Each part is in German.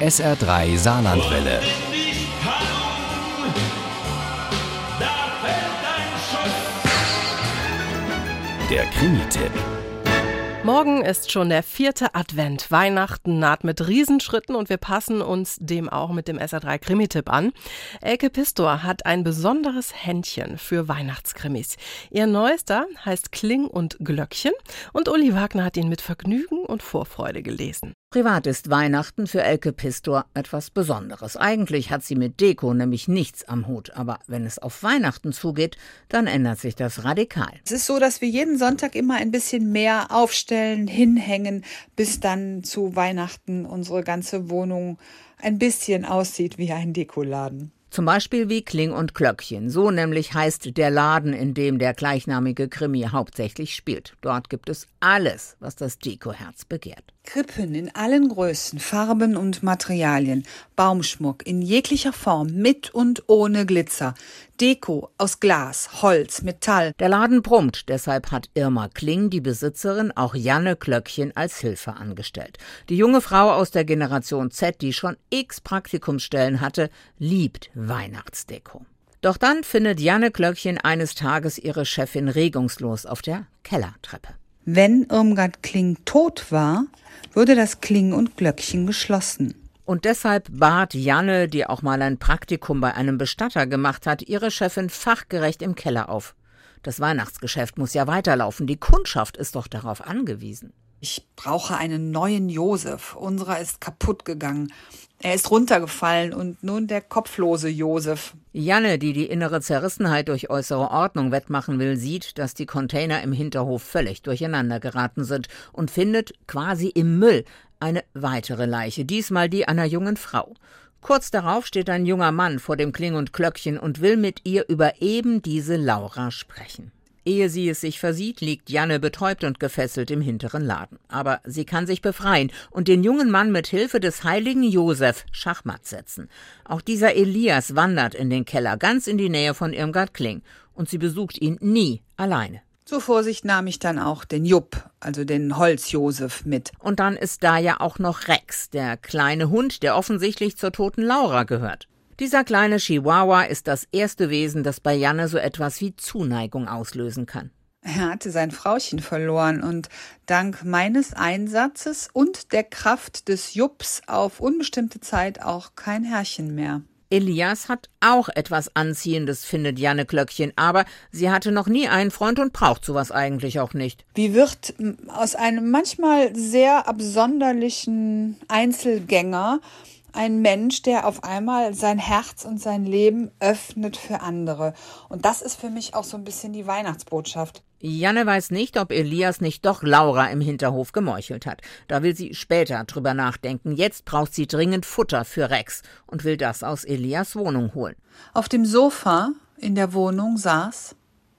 SR3 Saarlandwelle. Der Krimi-Tipp. Morgen ist schon der vierte Advent. Weihnachten naht mit Riesenschritten und wir passen uns dem auch mit dem SR3 Krimi-Tipp an. Elke Pistor hat ein besonderes Händchen für Weihnachtskrimis. Ihr neuester heißt Kling und Glöckchen und Uli Wagner hat ihn mit Vergnügen und Vorfreude gelesen. Privat ist Weihnachten für Elke Pistor etwas Besonderes. Eigentlich hat sie mit Deko nämlich nichts am Hut, aber wenn es auf Weihnachten zugeht, dann ändert sich das radikal. Es ist so, dass wir jeden Sonntag immer ein bisschen mehr aufstellen, hinhängen, bis dann zu Weihnachten unsere ganze Wohnung ein bisschen aussieht wie ein Dekoladen. Zum Beispiel wie Kling und Klöckchen. So nämlich heißt der Laden, in dem der gleichnamige Krimi hauptsächlich spielt. Dort gibt es alles, was das Dekoherz begehrt. Krippen in allen Größen, Farben und Materialien, Baumschmuck in jeglicher Form, mit und ohne Glitzer, Deko aus Glas, Holz, Metall. Der Laden brummt, deshalb hat Irma Kling, die Besitzerin, auch Janne Klöckchen als Hilfe angestellt. Die junge Frau aus der Generation Z, die schon x Praktikumsstellen hatte, liebt Weihnachtsdeko. Doch dann findet Janne Klöckchen eines Tages ihre Chefin regungslos auf der Kellertreppe. Wenn Irmgard Kling tot war, würde das Kling und Glöckchen geschlossen. Und deshalb bat Janne, die auch mal ein Praktikum bei einem Bestatter gemacht hat, ihre Chefin fachgerecht im Keller auf. Das Weihnachtsgeschäft muss ja weiterlaufen, die Kundschaft ist doch darauf angewiesen. Ich brauche einen neuen Josef. Unserer ist kaputt gegangen. Er ist runtergefallen und nun der kopflose Josef. Janne, die die innere Zerrissenheit durch äußere Ordnung wettmachen will, sieht, dass die Container im Hinterhof völlig durcheinander geraten sind und findet quasi im Müll eine weitere Leiche, diesmal die einer jungen Frau. Kurz darauf steht ein junger Mann vor dem Kling und Klöckchen und will mit ihr über eben diese Laura sprechen. Ehe sie es sich versieht, liegt Janne betäubt und gefesselt im hinteren Laden. Aber sie kann sich befreien und den jungen Mann mit Hilfe des heiligen Josef Schachmatt setzen. Auch dieser Elias wandert in den Keller ganz in die Nähe von Irmgard Kling und sie besucht ihn nie alleine. Zur Vorsicht nahm ich dann auch den Jupp, also den Holzjosef, mit. Und dann ist da ja auch noch Rex, der kleine Hund, der offensichtlich zur toten Laura gehört. Dieser kleine Chihuahua ist das erste Wesen, das bei Janne so etwas wie Zuneigung auslösen kann. Er hatte sein Frauchen verloren und dank meines Einsatzes und der Kraft des Jups auf unbestimmte Zeit auch kein Herrchen mehr. Elias hat auch etwas Anziehendes, findet Janne Klöckchen, aber sie hatte noch nie einen Freund und braucht sowas eigentlich auch nicht. Wie wird aus einem manchmal sehr absonderlichen Einzelgänger ein Mensch, der auf einmal sein Herz und sein Leben öffnet für andere. Und das ist für mich auch so ein bisschen die Weihnachtsbotschaft. Janne weiß nicht, ob Elias nicht doch Laura im Hinterhof gemeuchelt hat. Da will sie später drüber nachdenken. Jetzt braucht sie dringend Futter für Rex und will das aus Elias Wohnung holen. Auf dem Sofa in der Wohnung saß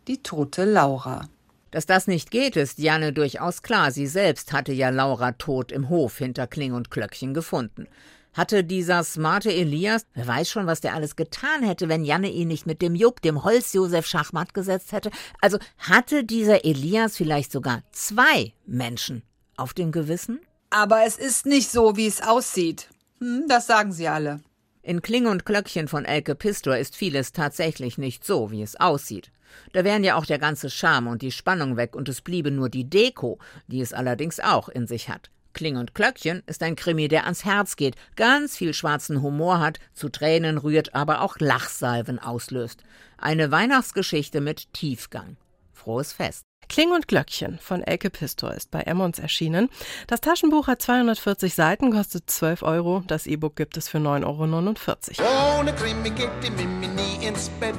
die tote Laura. Dass das nicht geht, ist Janne durchaus klar. Sie selbst hatte ja Laura tot im Hof hinter Kling und Klöckchen gefunden. Hatte dieser smarte Elias, wer weiß schon, was der alles getan hätte, wenn Janne ihn nicht mit dem Jupp, dem Holzjosef Schachmatt gesetzt hätte. Also hatte dieser Elias vielleicht sogar zwei Menschen auf dem Gewissen? Aber es ist nicht so, wie es aussieht. Hm, das sagen sie alle. In Kling und Klöckchen von Elke Pistor ist vieles tatsächlich nicht so, wie es aussieht. Da wären ja auch der ganze Charme und die Spannung weg und es bliebe nur die Deko, die es allerdings auch in sich hat. Kling und Klöckchen ist ein Krimi, der ans Herz geht, ganz viel schwarzen Humor hat, zu Tränen rührt, aber auch Lachsalven auslöst. Eine Weihnachtsgeschichte mit Tiefgang. Frohes Fest. Kling und Glöckchen von Elke Pistor ist bei Emmons erschienen. Das Taschenbuch hat 240 Seiten, kostet 12 Euro. Das E-Book gibt es für 9,49 Euro. Ohne Krimi geht die Mimi nie ins Bett.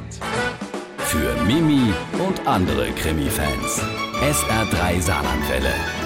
Für Mimi und andere Krimi-Fans. SR3 Saarlandwelle.